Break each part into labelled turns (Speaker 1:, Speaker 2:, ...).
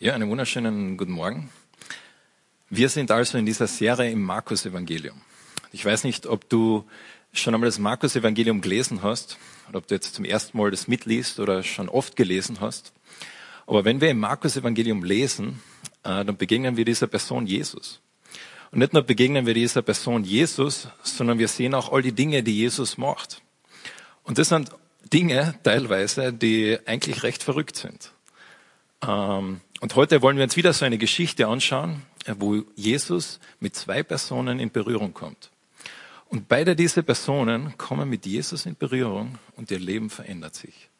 Speaker 1: Ja, einen wunderschönen guten Morgen. Wir sind also in dieser Serie im Markus-Evangelium. Ich weiß nicht, ob du schon einmal das Markus-Evangelium gelesen hast oder ob du jetzt zum ersten Mal das mitliest oder schon oft gelesen hast. Aber wenn wir im Markus-Evangelium lesen, äh, dann begegnen wir dieser Person Jesus. Und nicht nur begegnen wir dieser Person Jesus, sondern wir sehen auch all die Dinge, die Jesus macht. Und das sind Dinge teilweise, die eigentlich recht verrückt sind. Ähm, und heute wollen wir uns wieder so eine Geschichte anschauen, äh, wo Jesus mit zwei Personen in Berührung kommt. Und beide diese Personen kommen mit Jesus in Berührung und ihr Leben verändert sich.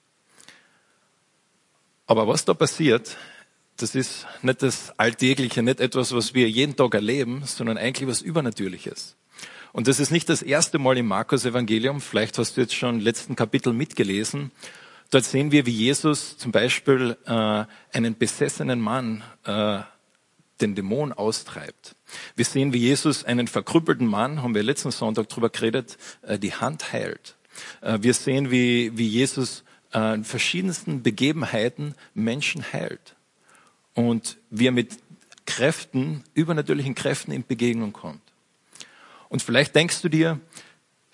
Speaker 1: Aber was da passiert, das ist nicht das Alltägliche, nicht etwas, was wir jeden Tag erleben, sondern eigentlich was Übernatürliches. Und das ist nicht das erste Mal im Markus Evangelium. Vielleicht hast du jetzt schon letzten Kapitel mitgelesen. Dort sehen wir, wie Jesus zum Beispiel äh, einen besessenen Mann äh, den Dämon austreibt. Wir sehen, wie Jesus einen verkrüppelten Mann, haben wir letzten Sonntag drüber geredet, äh, die Hand heilt. Äh, wir sehen, wie, wie Jesus äh, in verschiedensten Begebenheiten Menschen heilt. Und wie er mit Kräften, übernatürlichen Kräften in Begegnung kommt. Und vielleicht denkst du dir,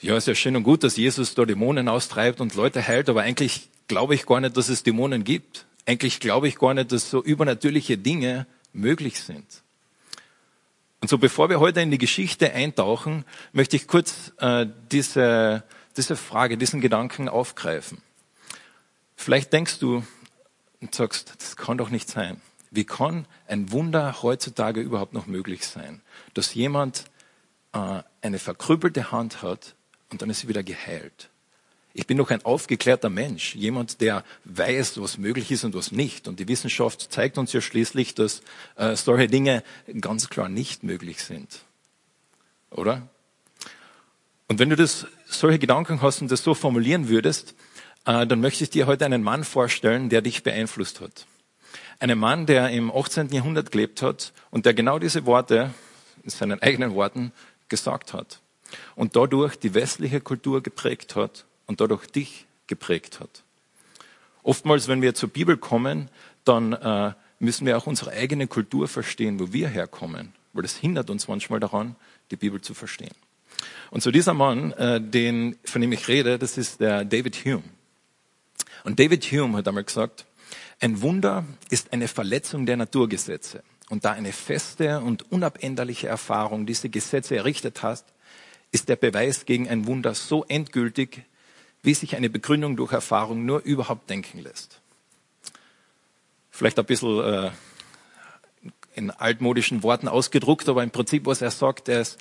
Speaker 1: ja, ist ja schön und gut, dass Jesus da Dämonen austreibt und Leute heilt, aber eigentlich glaube ich gar nicht, dass es Dämonen gibt. Eigentlich glaube ich gar nicht, dass so übernatürliche Dinge möglich sind. Und so bevor wir heute in die Geschichte eintauchen, möchte ich kurz äh, diese, diese Frage, diesen Gedanken aufgreifen. Vielleicht denkst du und sagst, das kann doch nicht sein. Wie kann ein Wunder heutzutage überhaupt noch möglich sein? Dass jemand äh, eine verkrüppelte Hand hat und dann ist sie wieder geheilt. Ich bin doch ein aufgeklärter Mensch, jemand, der weiß, was möglich ist und was nicht. Und die Wissenschaft zeigt uns ja schließlich, dass äh, solche Dinge ganz klar nicht möglich sind. Oder? Und wenn du das, solche Gedanken hast und das so formulieren würdest, äh, dann möchte ich dir heute einen Mann vorstellen, der dich beeinflusst hat. Einen Mann, der im 18. Jahrhundert gelebt hat und der genau diese Worte in seinen eigenen Worten gesagt hat. Und dadurch die westliche Kultur geprägt hat und dadurch dich geprägt hat. Oftmals, wenn wir zur Bibel kommen, dann äh, müssen wir auch unsere eigene Kultur verstehen, wo wir herkommen, weil das hindert uns manchmal daran, die Bibel zu verstehen. Und so dieser Mann, äh, den, von dem ich rede, das ist der David Hume. Und David Hume hat einmal gesagt, ein Wunder ist eine Verletzung der Naturgesetze. Und da eine feste und unabänderliche Erfahrung diese Gesetze errichtet hast, ist der Beweis gegen ein Wunder so endgültig, wie sich eine Begründung durch Erfahrung nur überhaupt denken lässt. Vielleicht ein bisschen äh, in altmodischen Worten ausgedruckt, aber im Prinzip, was er sagt, er ist,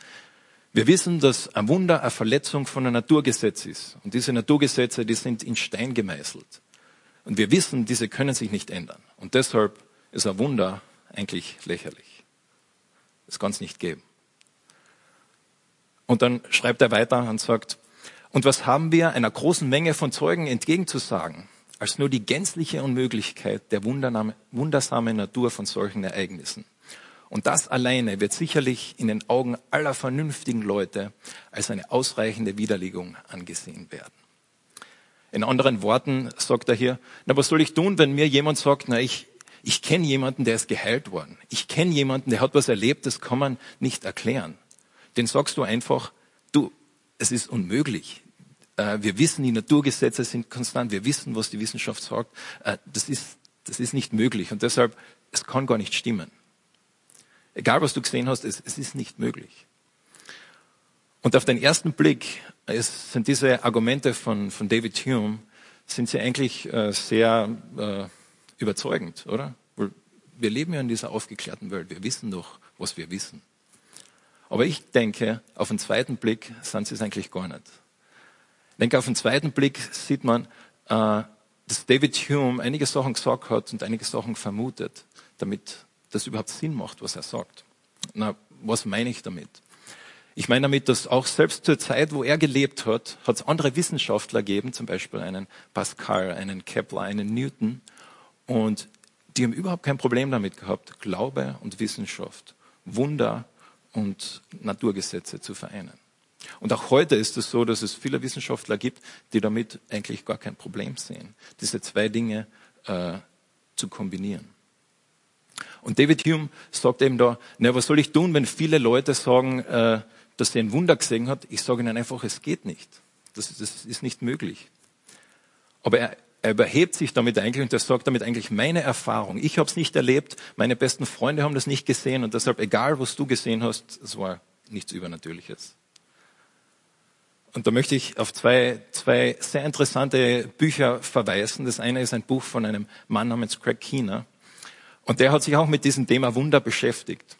Speaker 1: wir wissen, dass ein Wunder eine Verletzung von einem Naturgesetz ist. Und diese Naturgesetze, die sind in Stein gemeißelt. Und wir wissen, diese können sich nicht ändern. Und deshalb ist ein Wunder eigentlich lächerlich. Das kann es nicht geben. Und dann schreibt er weiter und sagt, und was haben wir einer großen Menge von Zeugen entgegenzusagen, als nur die gänzliche Unmöglichkeit der wundersamen Natur von solchen Ereignissen? Und das alleine wird sicherlich in den Augen aller vernünftigen Leute als eine ausreichende Widerlegung angesehen werden. In anderen Worten sagt er hier, na, was soll ich tun, wenn mir jemand sagt, na, ich, ich kenne jemanden, der ist geheilt worden. Ich kenne jemanden, der hat was erlebt, das kann man nicht erklären. Den sagst du einfach, du, es ist unmöglich. Äh, wir wissen, die Naturgesetze sind konstant. Wir wissen, was die Wissenschaft sagt. Äh, das ist, das ist nicht möglich. Und deshalb, es kann gar nicht stimmen. Egal, was du gesehen hast, es, es ist nicht möglich. Und auf den ersten Blick es sind diese Argumente von, von David Hume, sind sie eigentlich äh, sehr äh, überzeugend, oder? Wir leben ja in dieser aufgeklärten Welt. Wir wissen doch, was wir wissen. Aber ich denke, auf den zweiten Blick sind sie es eigentlich gar nicht. Ich denke, auf den zweiten Blick sieht man, äh, dass David Hume einige Sachen gesagt hat und einige Sachen vermutet, damit das überhaupt Sinn macht, was er sagt. Na, was meine ich damit? Ich meine damit, dass auch selbst zur Zeit, wo er gelebt hat, hat es andere Wissenschaftler gegeben, zum Beispiel einen Pascal, einen Kepler, einen Newton, und die haben überhaupt kein Problem damit gehabt, Glaube und Wissenschaft, Wunder und Naturgesetze zu vereinen. Und auch heute ist es so, dass es viele Wissenschaftler gibt, die damit eigentlich gar kein Problem sehen, diese zwei Dinge äh, zu kombinieren. Und David Hume sagt eben da, na, was soll ich tun, wenn viele Leute sagen, äh, dass sie ein Wunder gesehen hat? Ich sage ihnen einfach, es geht nicht. Das, das ist nicht möglich. Aber er, er überhebt sich damit eigentlich und er sagt damit eigentlich meine Erfahrung. Ich habe es nicht erlebt, meine besten Freunde haben das nicht gesehen und deshalb, egal was du gesehen hast, es war nichts Übernatürliches. Und da möchte ich auf zwei, zwei sehr interessante Bücher verweisen. Das eine ist ein Buch von einem Mann namens Craig Keener. Und der hat sich auch mit diesem Thema Wunder beschäftigt.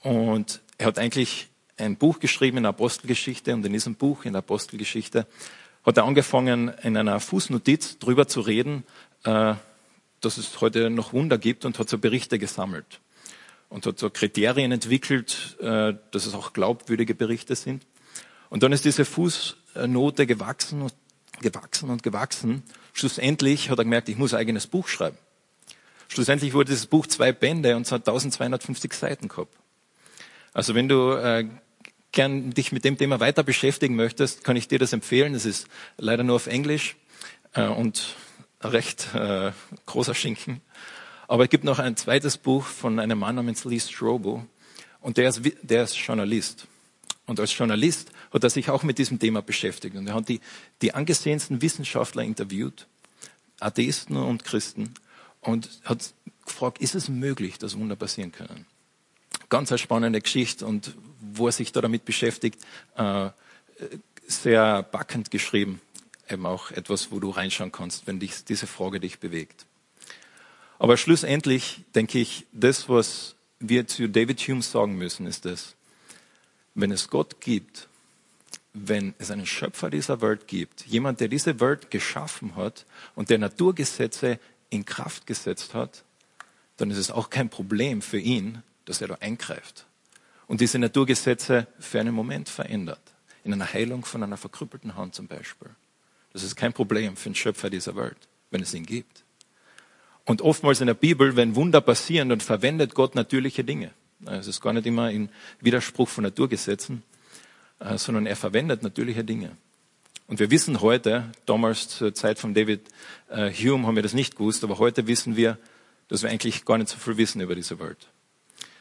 Speaker 1: Und er hat eigentlich ein Buch geschrieben in der Apostelgeschichte und in diesem Buch in der Apostelgeschichte hat er angefangen, in einer Fußnotiz darüber zu reden, äh, dass es heute noch Wunder gibt und hat so Berichte gesammelt und hat so Kriterien entwickelt, äh, dass es auch glaubwürdige Berichte sind. Und dann ist diese Fußnote gewachsen und gewachsen und gewachsen. Schlussendlich hat er gemerkt, ich muss ein eigenes Buch schreiben. Schlussendlich wurde dieses Buch zwei Bände und es hat 1250 Seiten gehabt. Also wenn du äh, gern dich mit dem Thema weiter beschäftigen möchtest, kann ich dir das empfehlen. Es ist leider nur auf Englisch äh, und recht äh, großer Schinken. Aber es gibt noch ein zweites Buch von einem Mann namens Lee Strobo und der ist, der ist Journalist. Und als Journalist hat er sich auch mit diesem Thema beschäftigt. Und er hat die, die angesehensten Wissenschaftler interviewt, Atheisten und Christen, und hat gefragt, ist es möglich, dass Wunder passieren können? Ganz eine spannende Geschichte und wo er sich da damit beschäftigt, äh, sehr backend geschrieben. Eben auch etwas, wo du reinschauen kannst, wenn dich diese Frage dich bewegt. Aber schlussendlich denke ich, das, was wir zu David Hume sagen müssen, ist das, wenn es Gott gibt, wenn es einen Schöpfer dieser Welt gibt, jemand, der diese Welt geschaffen hat und der Naturgesetze in Kraft gesetzt hat, dann ist es auch kein Problem für ihn, dass er da eingreift und diese Naturgesetze für einen Moment verändert. In einer Heilung von einer verkrüppelten Hand zum Beispiel. Das ist kein Problem für den Schöpfer dieser Welt, wenn es ihn gibt. Und oftmals in der Bibel, wenn Wunder passieren, dann verwendet Gott natürliche Dinge. Es ist gar nicht immer in Widerspruch von Naturgesetzen, äh, sondern er verwendet natürliche Dinge. Und wir wissen heute, damals zur Zeit von David äh, Hume haben wir das nicht gewusst, aber heute wissen wir, dass wir eigentlich gar nicht so viel wissen über diese Welt.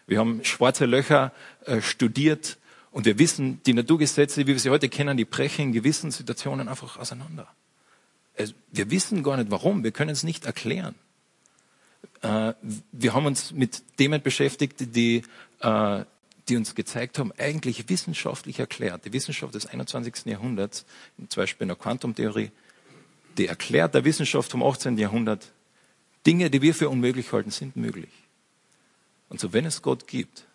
Speaker 1: Wir haben schwarze Löcher äh, studiert und wir wissen, die Naturgesetze, wie wir sie heute kennen, die brechen in gewissen Situationen einfach auseinander. Wir wissen gar nicht warum, wir können es nicht erklären. Äh, wir haben uns mit Themen beschäftigt, die, äh, die uns gezeigt haben, eigentlich wissenschaftlich erklärt. Die Wissenschaft des 21. Jahrhunderts, zum Beispiel in der Quantumtheorie, die erklärt der Wissenschaft vom 18. Jahrhundert, Dinge, die wir für unmöglich halten, sind möglich. Und so, wenn es Gott gibt,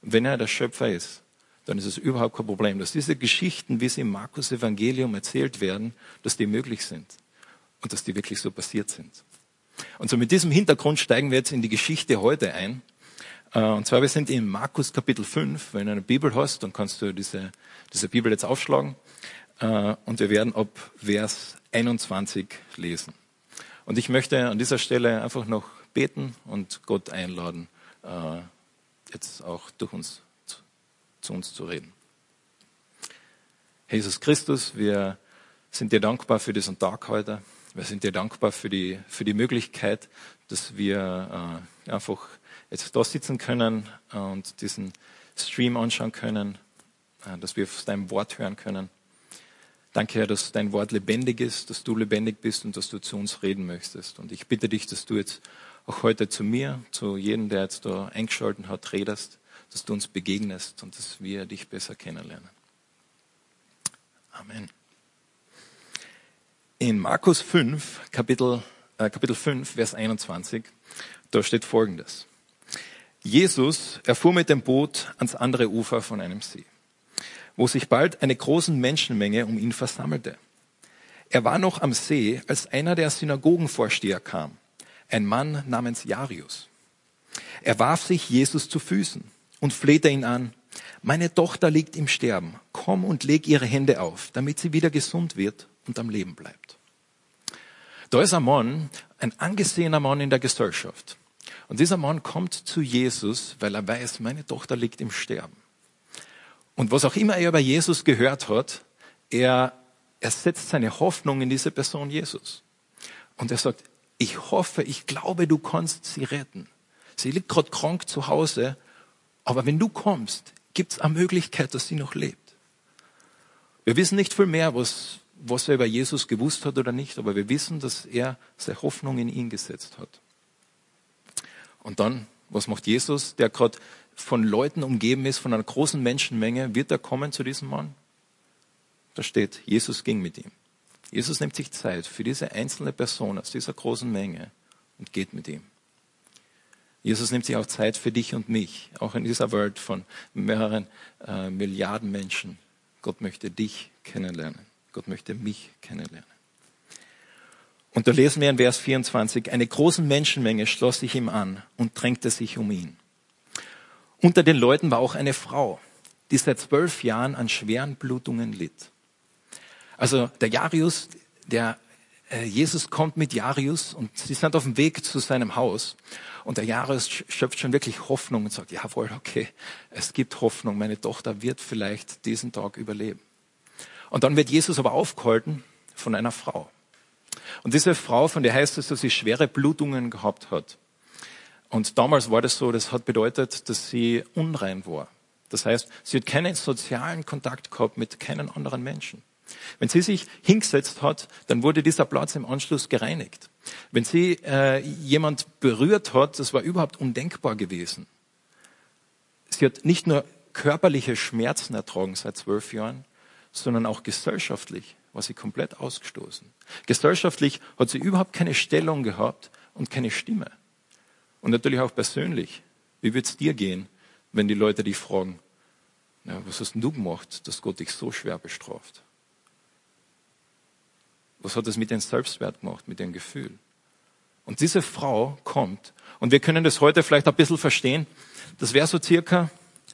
Speaker 1: wenn er der Schöpfer ist, dann ist es überhaupt kein Problem, dass diese Geschichten, wie sie im Markus Evangelium erzählt werden, dass die möglich sind und dass die wirklich so passiert sind. Und so mit diesem Hintergrund steigen wir jetzt in die Geschichte heute ein. Äh, und zwar, wir sind in Markus Kapitel 5. Wenn du eine Bibel hast, dann kannst du diese, diese Bibel jetzt aufschlagen. Äh, und wir werden ab Vers 21 lesen. Und ich möchte an dieser Stelle einfach noch beten und Gott einladen, äh, jetzt auch durch uns, zu uns zu reden. Jesus Christus, wir sind dir dankbar für diesen Tag heute. Wir sind dir dankbar für die, für die Möglichkeit, dass wir äh, einfach jetzt da sitzen können und diesen Stream anschauen können, äh, dass wir deinem Wort hören können. Danke, Herr, dass dein Wort lebendig ist, dass du lebendig bist und dass du zu uns reden möchtest. Und ich bitte dich, dass du jetzt auch heute zu mir, zu jedem, der jetzt da eingeschaltet hat, redest, dass du uns begegnest und dass wir dich besser kennenlernen. Amen. In Markus 5, Kapitel, äh, Kapitel 5, Vers 21, da steht Folgendes. Jesus erfuhr mit dem Boot ans andere Ufer von einem See, wo sich bald eine große Menschenmenge um ihn versammelte. Er war noch am See, als einer der Synagogenvorsteher kam, ein Mann namens Jarius. Er warf sich Jesus zu Füßen und flehte ihn an, meine Tochter liegt im Sterben, komm und leg ihre Hände auf, damit sie wieder gesund wird und am Leben bleibt. Da ist ein Mann, ein angesehener Mann in der Gesellschaft. Und dieser Mann kommt zu Jesus, weil er weiß, meine Tochter liegt im Sterben. Und was auch immer er über Jesus gehört hat, er, er setzt seine Hoffnung in diese Person Jesus. Und er sagt, ich hoffe, ich glaube, du kannst sie retten. Sie liegt gerade krank zu Hause, aber wenn du kommst, gibt es eine Möglichkeit, dass sie noch lebt. Wir wissen nicht viel mehr, was, was er über Jesus gewusst hat oder nicht, aber wir wissen, dass er seine Hoffnung in ihn gesetzt hat. Und dann, was macht Jesus, der gerade von Leuten umgeben ist, von einer großen Menschenmenge, wird er kommen zu diesem Mann? Da steht, Jesus ging mit ihm. Jesus nimmt sich Zeit für diese einzelne Person aus dieser großen Menge und geht mit ihm. Jesus nimmt sich auch Zeit für dich und mich, auch in dieser Welt von mehreren äh, Milliarden Menschen. Gott möchte dich kennenlernen. Gott möchte mich kennenlernen. Und da lesen wir in Vers 24, eine große Menschenmenge schloss sich ihm an und drängte sich um ihn. Unter den Leuten war auch eine Frau, die seit zwölf Jahren an schweren Blutungen litt. Also der Jarius, der äh, Jesus kommt mit Jarius und sie sind auf dem Weg zu seinem Haus. Und der Jarius schöpft schon wirklich Hoffnung und sagt, jawohl, okay, es gibt Hoffnung, meine Tochter wird vielleicht diesen Tag überleben. Und dann wird Jesus aber aufgehalten von einer Frau. Und diese Frau, von der heißt es, dass sie schwere Blutungen gehabt hat. Und damals war das so, das hat bedeutet, dass sie unrein war. Das heißt, sie hat keinen sozialen Kontakt gehabt mit keinen anderen Menschen. Wenn sie sich hingesetzt hat, dann wurde dieser Platz im Anschluss gereinigt. Wenn sie äh, jemand berührt hat, das war überhaupt undenkbar gewesen. Sie hat nicht nur körperliche Schmerzen ertragen seit zwölf Jahren, sondern auch gesellschaftlich war sie komplett ausgestoßen. Gesellschaftlich hat sie überhaupt keine Stellung gehabt und keine Stimme. Und natürlich auch persönlich. Wie wird es dir gehen, wenn die Leute dich fragen, ja, was hast denn du gemacht, dass Gott dich so schwer bestraft? Was hat das mit dem Selbstwert gemacht, mit dem Gefühl? Und diese Frau kommt, und wir können das heute vielleicht ein bisschen verstehen, das wäre so circa,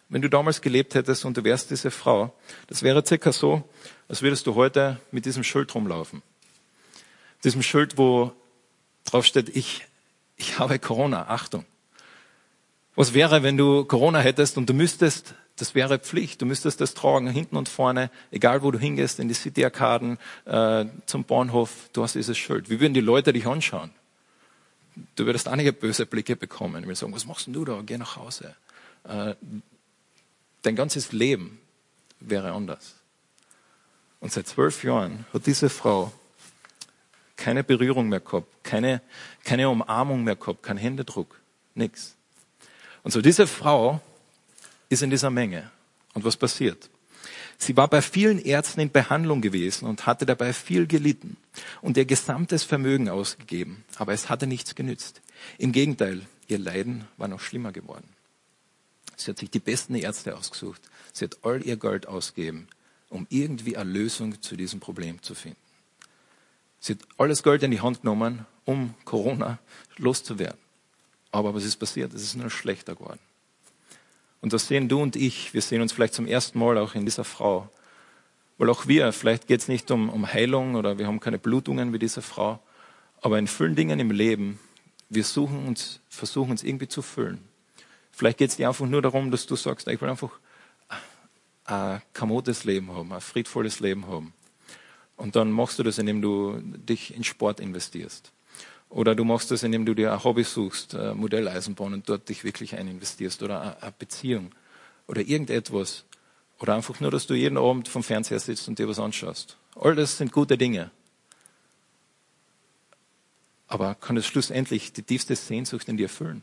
Speaker 1: wenn du damals gelebt hättest und du wärst diese Frau, das wäre circa so, als würdest du heute mit diesem Schild rumlaufen. Diesem Schild, wo drauf steht, ich, ich habe Corona, Achtung. Was wäre, wenn du Corona hättest und du müsstest das wäre Pflicht. Du müsstest das tragen, hinten und vorne, egal wo du hingehst, in die City-Arkaden, äh, zum Bahnhof, du hast dieses Schild. Wie würden die Leute dich anschauen? Du würdest einige böse Blicke bekommen. Wir sagen, was machst denn du da? Geh nach Hause. Äh, dein ganzes Leben wäre anders. Und seit zwölf Jahren hat diese Frau keine Berührung mehr gehabt, keine, keine Umarmung mehr gehabt, kein Händedruck, nichts. Und so diese Frau ist in dieser Menge. Und was passiert? Sie war bei vielen Ärzten in Behandlung gewesen und hatte dabei viel gelitten und ihr gesamtes Vermögen ausgegeben. Aber es hatte nichts genützt. Im Gegenteil, ihr Leiden war noch schlimmer geworden. Sie hat sich die besten Ärzte ausgesucht. Sie hat all ihr Geld ausgegeben, um irgendwie eine Lösung zu diesem Problem zu finden. Sie hat alles Geld in die Hand genommen, um Corona loszuwerden. Aber was ist passiert? Es ist nur schlechter geworden. Und das sehen du und ich. Wir sehen uns vielleicht zum ersten Mal auch in dieser Frau. Weil auch wir, vielleicht geht es nicht um, um Heilung oder wir haben keine Blutungen wie diese Frau, aber in vielen Dingen im Leben, wir suchen uns, versuchen uns irgendwie zu füllen. Vielleicht geht es dir einfach nur darum, dass du sagst, ich will einfach ein kamotes Leben haben, ein friedvolles Leben haben. Und dann machst du das, indem du dich in Sport investierst. Oder du machst das, indem du dir ein Hobby suchst, ein Modelleisenbahn und dort dich wirklich eininvestierst oder eine Beziehung oder irgendetwas. Oder einfach nur, dass du jeden Abend vom Fernseher sitzt und dir was anschaust. All das sind gute Dinge. Aber kann es schlussendlich die tiefste Sehnsucht in dir erfüllen?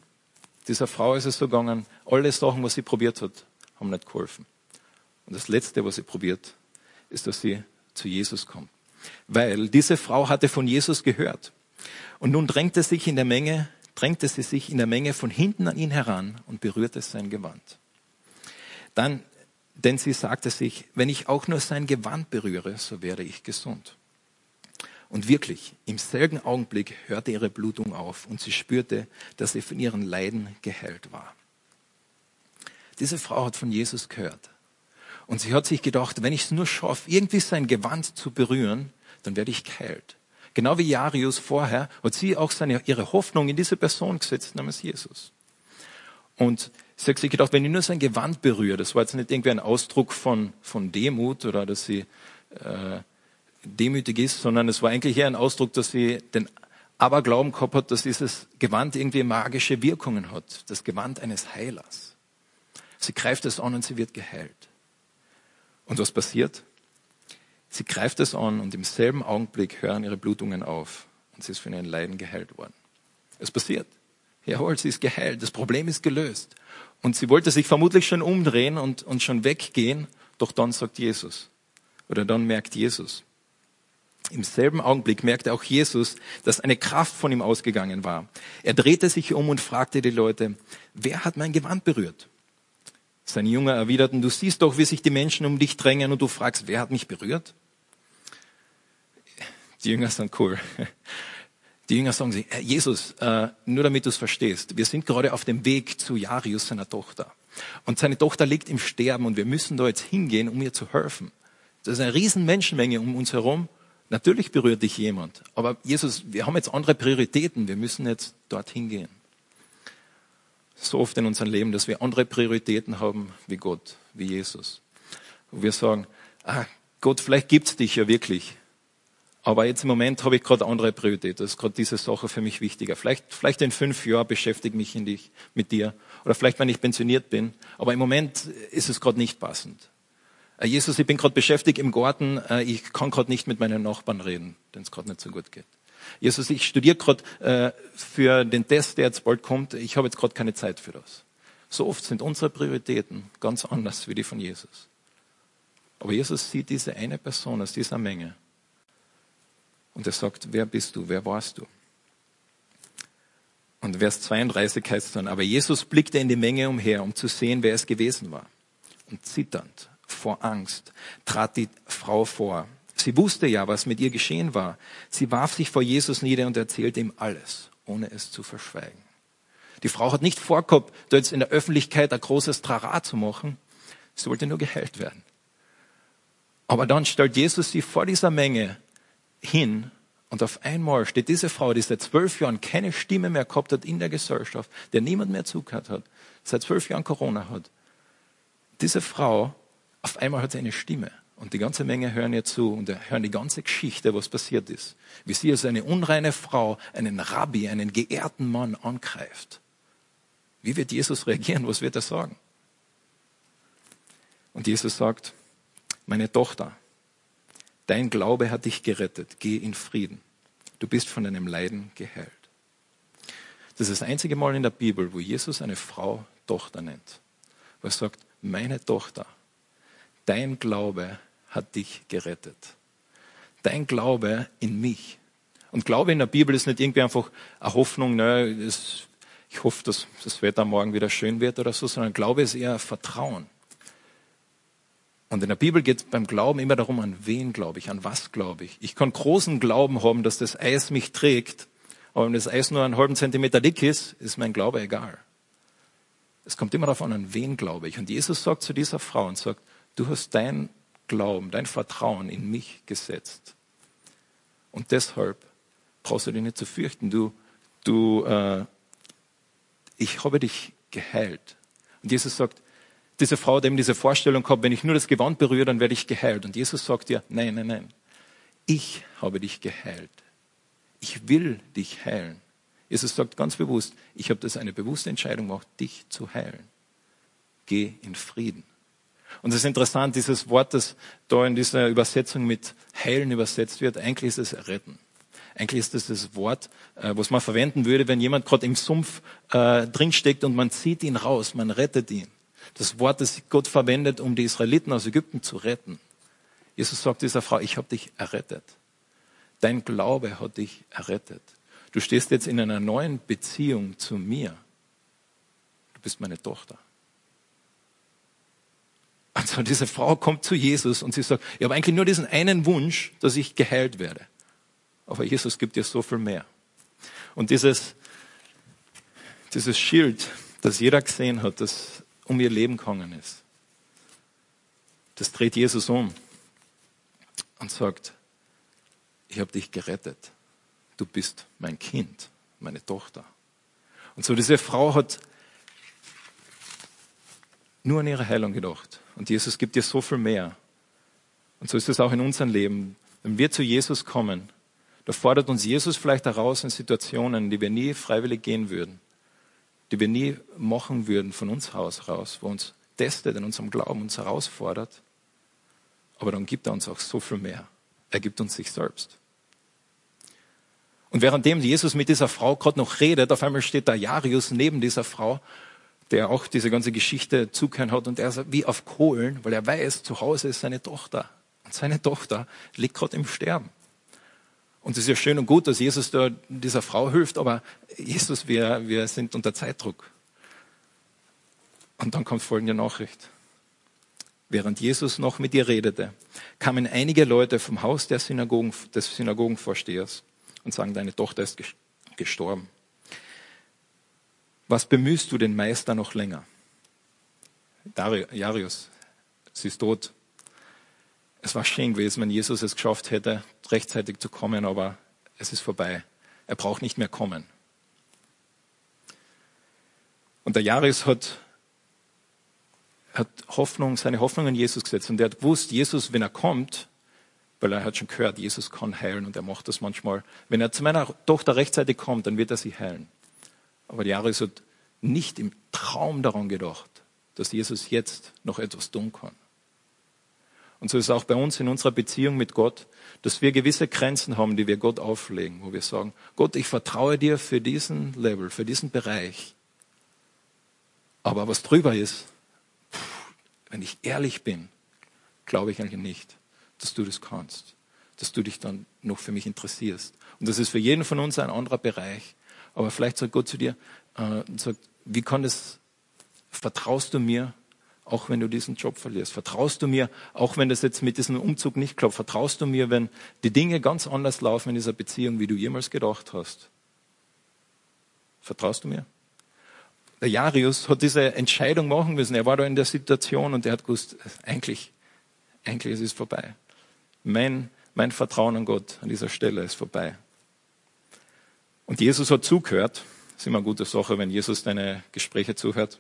Speaker 1: Dieser Frau ist es so gegangen, alle Sachen, was sie probiert hat, haben nicht geholfen. Und das Letzte, was sie probiert, ist, dass sie zu Jesus kommt. Weil diese Frau hatte von Jesus gehört. Und nun drängte sich in der Menge, drängte sie sich in der Menge von hinten an ihn heran und berührte sein Gewand. Dann, denn sie sagte sich, wenn ich auch nur sein Gewand berühre, so werde ich gesund. Und wirklich, im selben Augenblick hörte ihre Blutung auf und sie spürte, dass sie von ihren Leiden geheilt war. Diese Frau hat von Jesus gehört. Und sie hat sich gedacht, wenn ich es nur schaffe, irgendwie sein Gewand zu berühren, dann werde ich geheilt. Genau wie Jarius vorher hat sie auch seine, ihre Hoffnung in diese Person gesetzt, namens Jesus. Und sie hat sich gedacht, wenn ich nur sein Gewand berühre, das war jetzt nicht irgendwie ein Ausdruck von, von Demut oder dass sie äh, demütig ist, sondern es war eigentlich eher ein Ausdruck, dass sie den aber Glauben gehabt hat, dass dieses Gewand irgendwie magische Wirkungen hat. Das Gewand eines Heilers. Sie greift es an und sie wird geheilt. Und was passiert? Sie greift es an und im selben Augenblick hören ihre Blutungen auf und sie ist von ihren Leiden geheilt worden. Es passiert. Jawohl, sie ist geheilt. Das Problem ist gelöst. Und sie wollte sich vermutlich schon umdrehen und, und schon weggehen, doch dann sagt Jesus, oder dann merkt Jesus, im selben Augenblick merkte auch Jesus, dass eine Kraft von ihm ausgegangen war. Er drehte sich um und fragte die Leute, wer hat mein Gewand berührt? Seine Jünger erwiderten, du siehst doch, wie sich die Menschen um dich drängen und du fragst, wer hat mich berührt? Die Jünger sind cool. Die Jünger sagen sie, Jesus, äh, nur damit du es verstehst, wir sind gerade auf dem Weg zu Jarius, seiner Tochter. Und seine Tochter liegt im Sterben und wir müssen da jetzt hingehen, um ihr zu helfen. Das ist eine riesen Menschenmenge um uns herum. Natürlich berührt dich jemand. Aber Jesus, wir haben jetzt andere Prioritäten. Wir müssen jetzt dorthin gehen. So oft in unserem Leben, dass wir andere Prioritäten haben wie Gott, wie Jesus. Wo wir sagen, ah, Gott, vielleicht gibt's dich ja wirklich. Aber jetzt im Moment habe ich gerade andere Priorität. Das ist gerade diese Sache für mich wichtiger. Vielleicht, vielleicht in fünf Jahren beschäftige mich in dich, mit dir. Oder vielleicht, wenn ich pensioniert bin. Aber im Moment ist es gerade nicht passend. Äh, Jesus, ich bin gerade beschäftigt im Garten. Äh, ich kann gerade nicht mit meinen Nachbarn reden, denen es gerade nicht so gut geht. Jesus, ich studiere gerade äh, für den Test, der jetzt bald kommt. Ich habe jetzt gerade keine Zeit für das. So oft sind unsere Prioritäten ganz anders wie die von Jesus. Aber Jesus sieht diese eine Person aus dieser Menge und er sagt, wer bist du? Wer warst du? Und Vers 32 heißt dann, aber Jesus blickte in die Menge umher, um zu sehen, wer es gewesen war. Und zitternd vor Angst trat die Frau vor. Sie wusste ja, was mit ihr geschehen war. Sie warf sich vor Jesus nieder und erzählte ihm alles, ohne es zu verschweigen. Die Frau hat nicht vorgehabt, da jetzt in der Öffentlichkeit ein großes Trara zu machen. Sie wollte nur geheilt werden. Aber dann stellt Jesus sie vor dieser Menge hin und auf einmal steht diese Frau, die seit zwölf Jahren keine Stimme mehr gehabt hat in der Gesellschaft, der niemand mehr zugehört hat, seit zwölf Jahren Corona hat. Diese Frau, auf einmal hat sie eine Stimme. Und die ganze Menge hören ihr zu und hören die ganze Geschichte, was passiert ist. Wie sie als eine unreine Frau einen Rabbi, einen geehrten Mann angreift. Wie wird Jesus reagieren? Was wird er sagen? Und Jesus sagt, meine Tochter, Dein Glaube hat dich gerettet. Geh in Frieden. Du bist von deinem Leiden geheilt. Das ist das einzige Mal in der Bibel, wo Jesus eine Frau Tochter nennt. Wo er sagt, meine Tochter, dein Glaube hat dich gerettet. Dein Glaube in mich. Und Glaube in der Bibel ist nicht irgendwie einfach eine Hoffnung, ne, ich hoffe, dass das Wetter morgen wieder schön wird oder so, sondern Glaube ist eher Vertrauen. Und in der Bibel geht es beim Glauben immer darum, an wen glaube ich, an was glaube ich. Ich kann großen Glauben haben, dass das Eis mich trägt, aber wenn das Eis nur einen halben Zentimeter dick ist, ist mein Glaube egal. Es kommt immer darauf an, an wen glaube ich. Und Jesus sagt zu dieser Frau und sagt, du hast dein Glauben, dein Vertrauen in mich gesetzt. Und deshalb brauchst du dich nicht zu fürchten. Du, du, äh, ich habe dich geheilt. Und Jesus sagt, diese Frau hat eben diese Vorstellung gehabt, wenn ich nur das Gewand berühre, dann werde ich geheilt. Und Jesus sagt ihr, nein, nein, nein. Ich habe dich geheilt. Ich will dich heilen. Jesus sagt ganz bewusst, ich habe das eine bewusste Entscheidung gemacht, dich zu heilen. Geh in Frieden. Und es ist interessant, dieses Wort, das da in dieser Übersetzung mit heilen übersetzt wird, eigentlich ist es retten. Eigentlich ist das das Wort, äh, was man verwenden würde, wenn jemand gerade im Sumpf äh, drinsteckt und man zieht ihn raus, man rettet ihn das Wort, das Gott verwendet, um die Israeliten aus Ägypten zu retten. Jesus sagt dieser Frau, ich habe dich errettet. Dein Glaube hat dich errettet. Du stehst jetzt in einer neuen Beziehung zu mir. Du bist meine Tochter. Also diese Frau kommt zu Jesus und sie sagt, ich habe eigentlich nur diesen einen Wunsch, dass ich geheilt werde. Aber Jesus gibt dir so viel mehr. Und dieses, dieses Schild, das jeder gesehen hat, das um ihr Leben gegangen ist. Das dreht Jesus um und sagt, ich habe dich gerettet. Du bist mein Kind, meine Tochter. Und so diese Frau hat nur an ihre Heilung gedacht. Und Jesus gibt ihr so viel mehr. Und so ist es auch in unserem Leben. Wenn wir zu Jesus kommen, Da fordert uns Jesus vielleicht heraus in Situationen, die wir nie freiwillig gehen würden, die wir nie machen würden von uns aus raus, wo uns testet in unserem Glauben, uns herausfordert. Aber dann gibt er uns auch so viel mehr. Er gibt uns sich selbst. Und währenddem Jesus mit dieser Frau gerade noch redet, auf einmal steht da Jarius neben dieser Frau, der auch diese ganze Geschichte zugehört hat und er ist wie auf Kohlen, weil er weiß, zu Hause ist seine Tochter. Und seine Tochter liegt gerade im Sterben. Und es ist ja schön und gut, dass Jesus da dieser Frau hilft, aber Jesus, wir, wir sind unter Zeitdruck. Und dann kommt folgende Nachricht. Während Jesus noch mit ihr redete, kamen einige Leute vom Haus der Synagogen, des Synagogenvorstehers und sagen, deine Tochter ist gestorben. Was bemühst du den Meister noch länger? Jarius, sie ist tot. Es war schön gewesen, wenn Jesus es geschafft hätte, rechtzeitig zu kommen, aber es ist vorbei. Er braucht nicht mehr kommen. Und der Jarius hat, hat Hoffnung, seine Hoffnung in Jesus gesetzt. Und er hat gewusst, Jesus, wenn er kommt, weil er hat schon gehört, Jesus kann heilen und er macht das manchmal. Wenn er zu meiner Tochter rechtzeitig kommt, dann wird er sie heilen. Aber der Jarius hat nicht im Traum daran gedacht, dass Jesus jetzt noch etwas tun kann. Und so ist es auch bei uns in unserer Beziehung mit Gott, dass wir gewisse Grenzen haben, die wir Gott auflegen, wo wir sagen, Gott, ich vertraue dir für diesen Level, für diesen Bereich. Aber was drüber ist, wenn ich ehrlich bin, glaube ich eigentlich nicht, dass du das kannst, dass du dich dann noch für mich interessierst. Und das ist für jeden von uns ein anderer Bereich. Aber vielleicht sagt Gott zu dir, äh, sagt, wie kann das, vertraust du mir, auch wenn du diesen Job verlierst? Vertraust du mir, auch wenn das jetzt mit diesem Umzug nicht klappt? Vertraust du mir, wenn die Dinge ganz anders laufen in dieser Beziehung, wie du jemals gedacht hast? Vertraust du mir? Der Jarius hat diese Entscheidung machen müssen. Er war da in der Situation und er hat gewusst, eigentlich, eigentlich ist es vorbei. Mein, mein Vertrauen an Gott an dieser Stelle ist vorbei. Und Jesus hat zugehört. Das ist immer eine gute Sache, wenn Jesus deine Gespräche zuhört.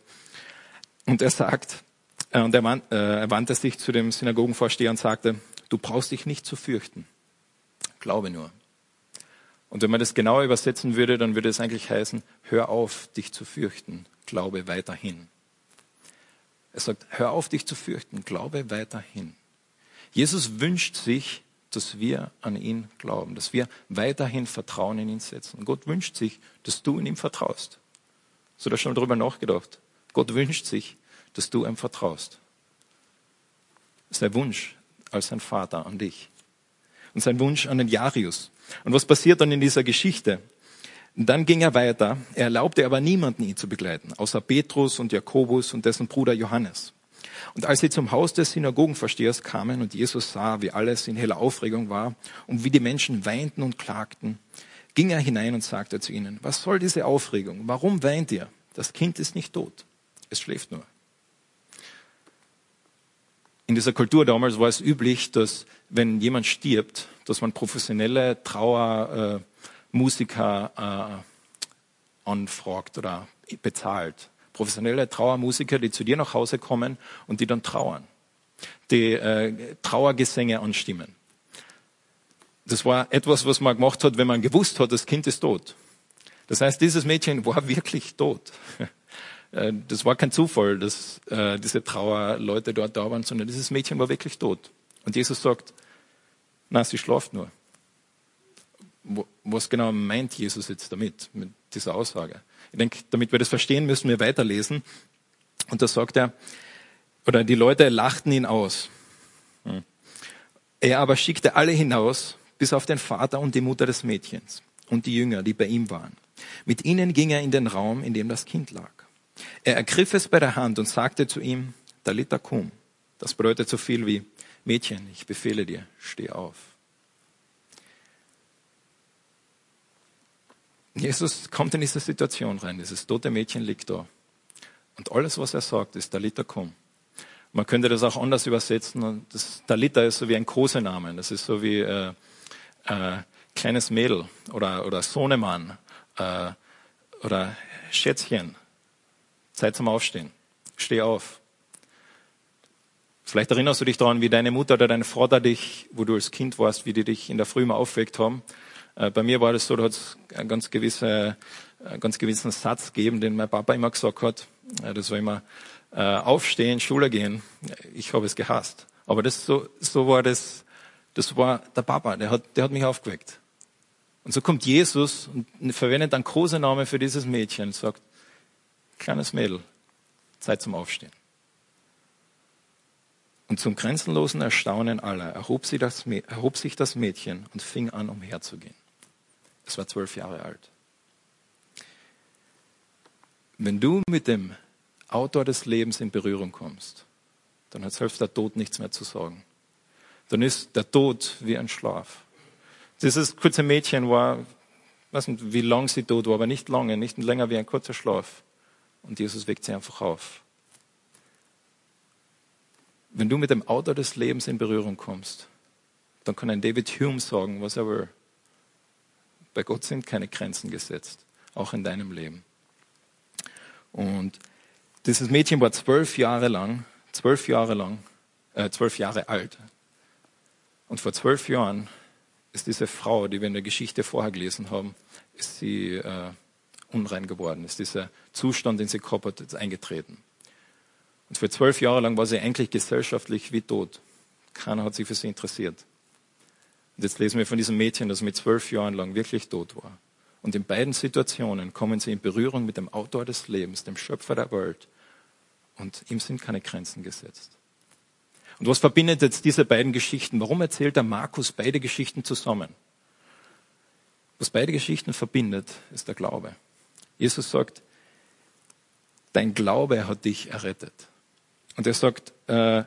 Speaker 1: Und er sagt, und er, wand, äh, er wandte sich zu dem Synagogenvorsteher und sagte, du brauchst dich nicht zu fürchten. Glaube nur. Und wenn man das genauer übersetzen würde, dann würde es eigentlich heißen, hör auf, dich zu fürchten, glaube weiterhin. Er sagt, hör auf, dich zu fürchten, glaube weiterhin. Jesus wünscht sich, dass wir an ihn glauben, dass wir weiterhin Vertrauen in ihn setzen. Gott wünscht sich, dass du in ihm vertraust. Hast du da schon drüber nachgedacht? Gott wünscht sich, dass du ihm vertraust. Sein Wunsch als sein Vater an dich. Und sein Wunsch an den Jarius. Und was passiert dann in dieser Geschichte? Und dann ging er weiter. Er erlaubte aber niemanden, ihn zu begleiten, außer Petrus und Jakobus und dessen Bruder Johannes. Und als sie zum Haus des Synagogenverstehers kamen und Jesus sah, wie alles in heller Aufregung war und wie die Menschen weinten und klagten, ging er hinein und sagte zu ihnen, was soll diese Aufregung? Warum weint ihr? Das Kind ist nicht tot. Es schläft nur in dieser Kultur damals war es üblich, dass wenn jemand stirbt, dass man professionelle Trauermusiker äh, anfragt oder bezahlt. Professionelle Trauermusiker, die zu dir nach Hause kommen und die dann trauern, die äh, Trauergesänge anstimmen. Das war etwas, was man gemacht hat, wenn man gewusst hat, das Kind ist tot. Das heißt, dieses Mädchen war wirklich tot. Äh, das war kein Zufall, dass äh, diese Trauerleute dort da waren, sondern dieses Mädchen war wirklich tot. Und Jesus sagt, na, sie schlaft nur. Was genau meint Jesus jetzt damit, mit dieser Aussage? Ich denke, damit wir das verstehen, müssen wir weiterlesen. Und da sagt er, oder die Leute lachten ihn aus. Hm. Er aber schickte alle hinaus, bis auf den Vater und die Mutter des Mädchens und die Jünger, die bei ihm waren. Mit ihnen ging er in den Raum, in dem das Kind lag. Er ergriff es bei der Hand und sagte zu ihm, Dalita kum. Das bedeutet so viel wie, Mädchen, ich befehle dir, steh auf. Jesus kommt in diese Situation rein. Dieses tote Mädchen liegt da. Und alles, was er sagt, ist Dalita kum. Man könnte das auch anders übersetzen. Und das Dalita ist so wie ein Kosename. Das ist so wie äh, äh, kleines Mädel oder, oder Sohnemann äh, oder Schätzchen. Zeit zum Aufstehen. Steh auf. Vielleicht erinnerst du dich daran, wie deine Mutter oder dein Vater dich, wo du als Kind warst, wie die dich in der Früh mal aufgeweckt haben. Äh, bei mir war das so, da hat es einen ganz, gewisse, einen ganz gewissen Satz gegeben, den mein Papa immer gesagt hat. Äh, das war immer äh, aufstehen, Schule gehen. Ich habe es gehasst. Aber das so, so war das, das war der Papa, der hat, der hat mich aufgeweckt. Und so kommt Jesus und verwendet einen Kosenamen für dieses Mädchen und sagt, kleines Mädel, Zeit zum Aufstehen. Und zum grenzenlosen Erstaunen aller erhob, sie das, erhob sich das Mädchen und fing an, umherzugehen. Es war zwölf Jahre alt. Wenn du mit dem Autor des Lebens in Berührung kommst, dann hat selbst der Tod nichts mehr zu sagen. Dann ist der Tod wie ein Schlaf. Dieses kurze Mädchen war, weiß nicht, wie lang sie tot war, aber nicht lange, nicht länger wie ein kurzer Schlaf. Und Jesus weckt sie einfach auf. Wenn du mit dem Autor des Lebens in Berührung kommst, dann kann ein David Hume sagen, was er will. Bei Gott sind keine Grenzen gesetzt, auch in deinem Leben. Und dieses Mädchen war zwölf Jahre lang, zwölf Jahre lang, äh, zwölf Jahre alt. Und vor zwölf Jahren ist diese Frau, die wir in der Geschichte vorher gelesen haben, ist sie äh, unrein geworden, ist dieser Zustand, den sie hat, jetzt eingetreten. Und für zwölf Jahre lang war sie eigentlich gesellschaftlich wie tot. Keiner hat sich für sie interessiert. Und jetzt lesen wir von diesem Mädchen, das mit zwölf Jahren lang wirklich tot war. Und in beiden Situationen kommen sie in Berührung mit dem Autor des Lebens, dem Schöpfer der Welt. Und ihm sind keine Grenzen gesetzt. Und was verbindet jetzt diese beiden Geschichten? Warum erzählt der Markus beide Geschichten zusammen? Was beide Geschichten verbindet, ist der Glaube. Jesus sagt, dein Glaube hat dich errettet. Und er sagt äh,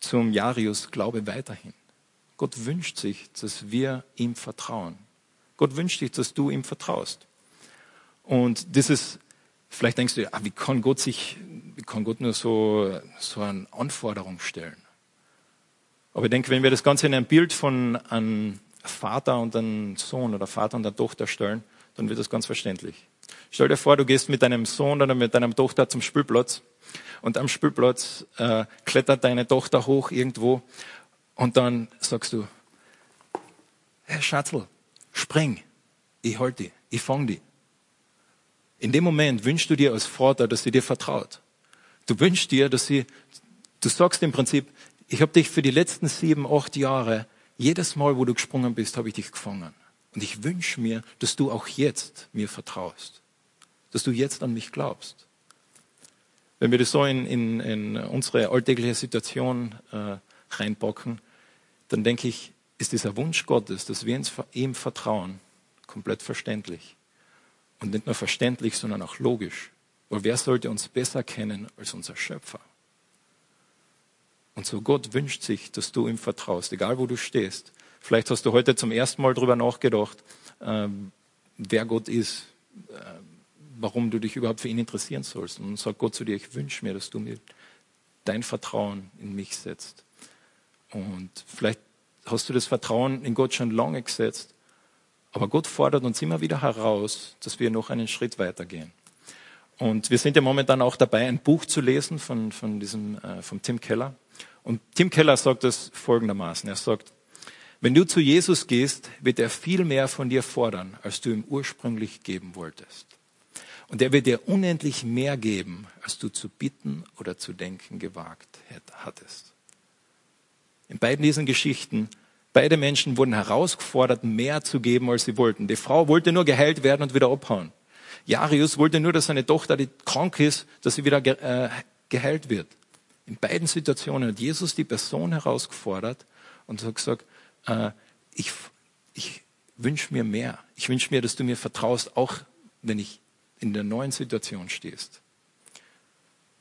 Speaker 1: zum Jarius, glaube weiterhin. Gott wünscht sich, dass wir ihm vertrauen. Gott wünscht sich, dass du ihm vertraust. Und das ist, vielleicht denkst du, ah, wie kann Gott sich, wie kann Gott nur so, so eine Anforderung stellen? Aber ich denke, wenn wir das Ganze in ein Bild von einem Vater und einem Sohn oder Vater und einer Tochter stellen, dann wird das ganz verständlich. Stell dir vor, du gehst mit deinem Sohn oder mit deiner Tochter zum Spielplatz und am Spielplatz äh, klettert deine Tochter hoch irgendwo und dann sagst du, hey Schatzel, spring, ich halte die, ich fang die. In dem Moment wünschst du dir als Vater, dass sie dir vertraut. Du wünschst dir, dass sie, du sagst im Prinzip, ich habe dich für die letzten sieben, acht Jahre, jedes Mal, wo du gesprungen bist, habe ich dich gefangen. Und ich wünsche mir, dass du auch jetzt mir vertraust. Dass du jetzt an mich glaubst. Wenn wir das so in, in, in unsere alltägliche Situation äh, reinpacken, dann denke ich, ist dieser Wunsch Gottes, dass wir ihm vertrauen, komplett verständlich. Und nicht nur verständlich, sondern auch logisch. Weil wer sollte uns besser kennen als unser Schöpfer? Und so Gott wünscht sich, dass du ihm vertraust, egal wo du stehst. Vielleicht hast du heute zum ersten Mal darüber nachgedacht, äh, wer Gott ist, äh, warum du dich überhaupt für ihn interessieren sollst. Und sagt Gott zu dir, ich wünsche mir, dass du mir dein Vertrauen in mich setzt. Und vielleicht hast du das Vertrauen in Gott schon lange gesetzt, aber Gott fordert uns immer wieder heraus, dass wir noch einen Schritt weitergehen. Und wir sind ja momentan auch dabei, ein Buch zu lesen von, von diesem, äh, von Tim Keller. Und Tim Keller sagt es folgendermaßen. Er sagt, wenn du zu Jesus gehst, wird er viel mehr von dir fordern, als du ihm ursprünglich geben wolltest. Und er wird dir unendlich mehr geben, als du zu bitten oder zu denken gewagt hattest. In beiden diesen Geschichten, beide Menschen wurden herausgefordert, mehr zu geben, als sie wollten. Die Frau wollte nur geheilt werden und wieder abhauen. Jarius wollte nur, dass seine Tochter, die krank ist, dass sie wieder äh, geheilt wird. In beiden Situationen hat Jesus die Person herausgefordert und hat gesagt, äh, ich, ich wünsche mir mehr. Ich wünsche mir, dass du mir vertraust, auch wenn ich in der neuen Situation stehst.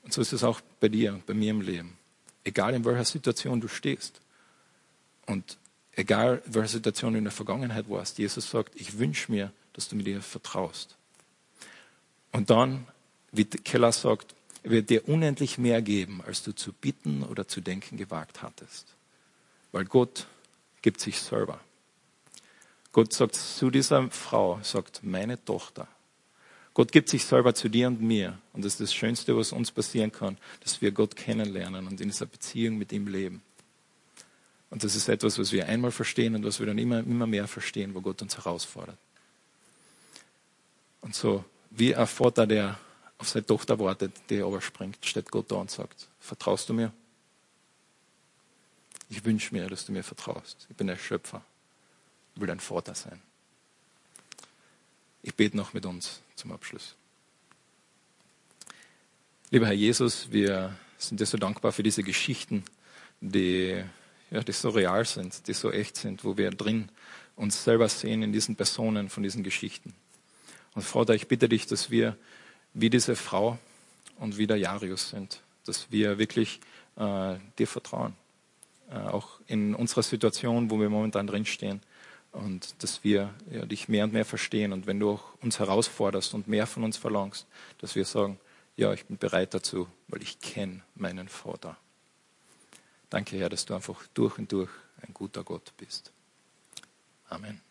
Speaker 1: Und so ist es auch bei dir bei mir im Leben. Egal in welcher Situation du stehst. Und egal in welcher Situation du in der Vergangenheit warst, Jesus sagt, ich wünsche mir, dass du mir vertraust. Und dann, wie Keller sagt, er wird dir unendlich mehr geben, als du zu bitten oder zu denken gewagt hattest. Weil Gott gibt sich selber. Gott sagt zu dieser Frau, sagt, meine Tochter. Gott gibt sich selber zu dir und mir. Und das ist das Schönste, was uns passieren kann, dass wir Gott kennenlernen und in dieser Beziehung mit ihm leben. Und das ist etwas, was wir einmal verstehen und was wir dann immer, immer mehr verstehen, wo Gott uns herausfordert. Und so, wie ein Vater, der auf seine Tochter wartet, die überspringt, steht Gott da und sagt, vertraust du mir? Ich wünsche mir, dass du mir vertraust. Ich bin der Schöpfer. Ich will dein Vater sein. Ich bete noch mit uns zum Abschluss. Lieber Herr Jesus, wir sind dir so dankbar für diese Geschichten, die, ja, die so real sind, die so echt sind, wo wir drin uns selber sehen in diesen Personen von diesen Geschichten. Und Vater, ich bitte dich, dass wir wie diese Frau und wie der Jarius sind, dass wir wirklich äh, dir vertrauen, äh, auch in unserer Situation, wo wir momentan drinstehen und dass wir ja, dich mehr und mehr verstehen und wenn du auch uns herausforderst und mehr von uns verlangst, dass wir sagen, ja, ich bin bereit dazu, weil ich kenne meinen Vater. Danke, Herr, dass du einfach durch und durch ein guter Gott bist. Amen.